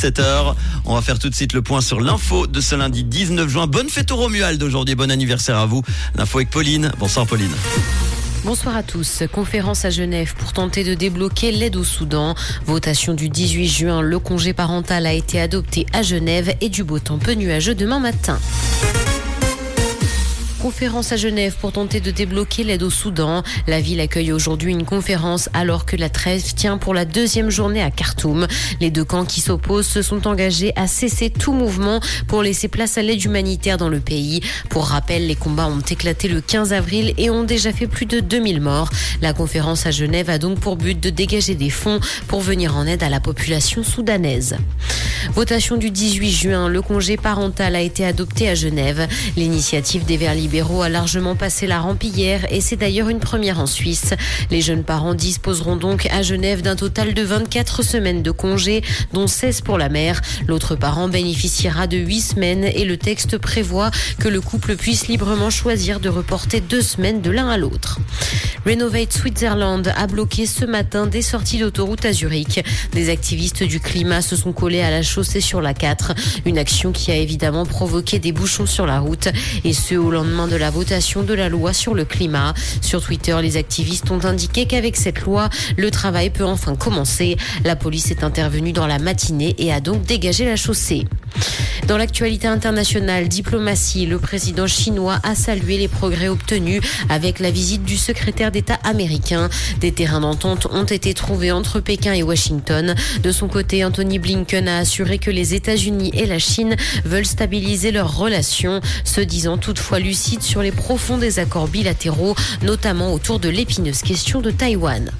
7h. On va faire tout de suite le point sur l'info de ce lundi 19 juin. Bonne fête au Romuald aujourd'hui. Bon anniversaire à vous. L'info avec Pauline. Bonsoir Pauline. Bonsoir à tous. Conférence à Genève pour tenter de débloquer l'aide au Soudan. Votation du 18 juin. Le congé parental a été adopté à Genève et du beau temps peu nuageux demain matin. Conférence à Genève pour tenter de débloquer l'aide au Soudan. La ville accueille aujourd'hui une conférence alors que la trêve tient pour la deuxième journée à Khartoum. Les deux camps qui s'opposent se sont engagés à cesser tout mouvement pour laisser place à l'aide humanitaire dans le pays. Pour rappel, les combats ont éclaté le 15 avril et ont déjà fait plus de 2000 morts. La conférence à Genève a donc pour but de dégager des fonds pour venir en aide à la population soudanaise. Votation du 18 juin, le congé parental a été adopté à Genève. L'initiative des Verts libéraux a largement passé la rampe hier et c'est d'ailleurs une première en Suisse. Les jeunes parents disposeront donc à Genève d'un total de 24 semaines de congé, dont 16 pour la mère. L'autre parent bénéficiera de 8 semaines et le texte prévoit que le couple puisse librement choisir de reporter deux semaines de l'un à l'autre. Renovate Switzerland a bloqué ce matin des sorties d'autoroute à Zurich. Des activistes du climat se sont collés à la chaussée sur la 4. Une action qui a évidemment provoqué des bouchons sur la route et ce au lendemain de la votation de la loi sur le climat. Sur Twitter, les activistes ont indiqué qu'avec cette loi, le travail peut enfin commencer. La police est intervenue dans la matinée et a donc dégagé la chaussée. Dans l'actualité internationale, diplomatie, le président chinois a salué les progrès obtenus avec la visite du secrétaire d'État américain. Des terrains d'entente ont été trouvés entre Pékin et Washington. De son côté, Anthony Blinken a assuré que les États-Unis et la Chine veulent stabiliser leurs relations, se disant toutefois lucides sur les profonds désaccords bilatéraux, notamment autour de l'épineuse question de Taïwan.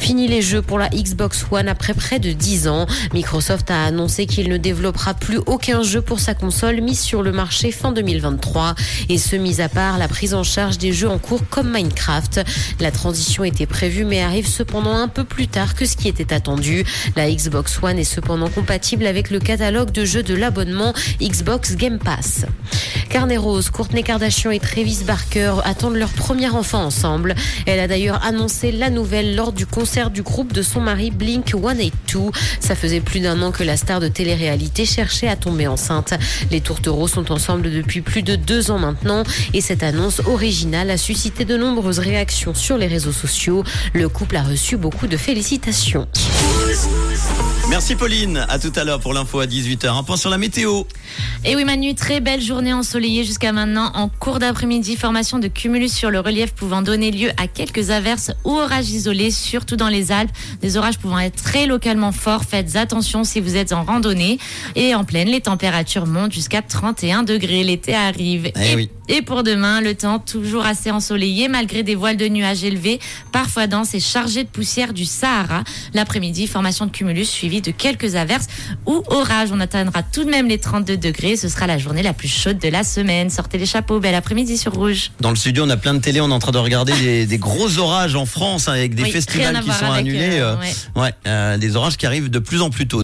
Fini les jeux pour la Xbox One après près de 10 ans. Microsoft a annoncé qu'il ne développera plus aucun jeu pour sa console mise sur le marché fin 2023. Et ce, mis à part la prise en charge des jeux en cours comme Minecraft. La transition était prévue mais arrive cependant un peu plus tard que ce qui était attendu. La Xbox One est cependant compatible avec le catalogue de jeux de l'abonnement Xbox Game Pass. Carnet Rose, Courtney Kardashian et Travis Barker attendent leur premier enfant ensemble. Elle a d'ailleurs annoncé la nouvelle lors du concert du groupe de son mari Blink 182. Ça faisait plus d'un an que la star de télé-réalité cherchait à tomber enceinte. Les tourtereaux sont ensemble depuis plus de deux ans maintenant et cette annonce originale a suscité de nombreuses réactions sur les réseaux sociaux. Le couple a reçu beaucoup de félicitations. Merci Pauline. À tout à l'heure pour l'info à 18h. Un point sur la météo. Et oui Manu, très belle journée ensoleillée jusqu'à maintenant. En cours d'après-midi, formation de cumulus sur le relief pouvant donner lieu à quelques averses ou orages isolés, surtout dans les Alpes. Des orages pouvant être très localement forts. Faites attention si vous êtes en randonnée. Et en pleine, les températures montent jusqu'à 31 degrés. L'été arrive. Eh et, oui. Et pour demain, le temps toujours assez ensoleillé malgré des voiles de nuages élevés, parfois denses et chargés de poussière du Sahara. L'après-midi, formation de cumulus suivie de quelques averses ou orages. On atteindra tout de même les 32 degrés. Ce sera la journée la plus chaude de la semaine. Sortez les chapeaux. Bel après-midi sur Rouge. Dans le studio, on a plein de télé. On est en train de regarder des, des gros orages en France hein, avec des Oui, festivals qui sont annulés. euh, euh, ouais, euh, des orages qui arrivent de plus en plus tôt.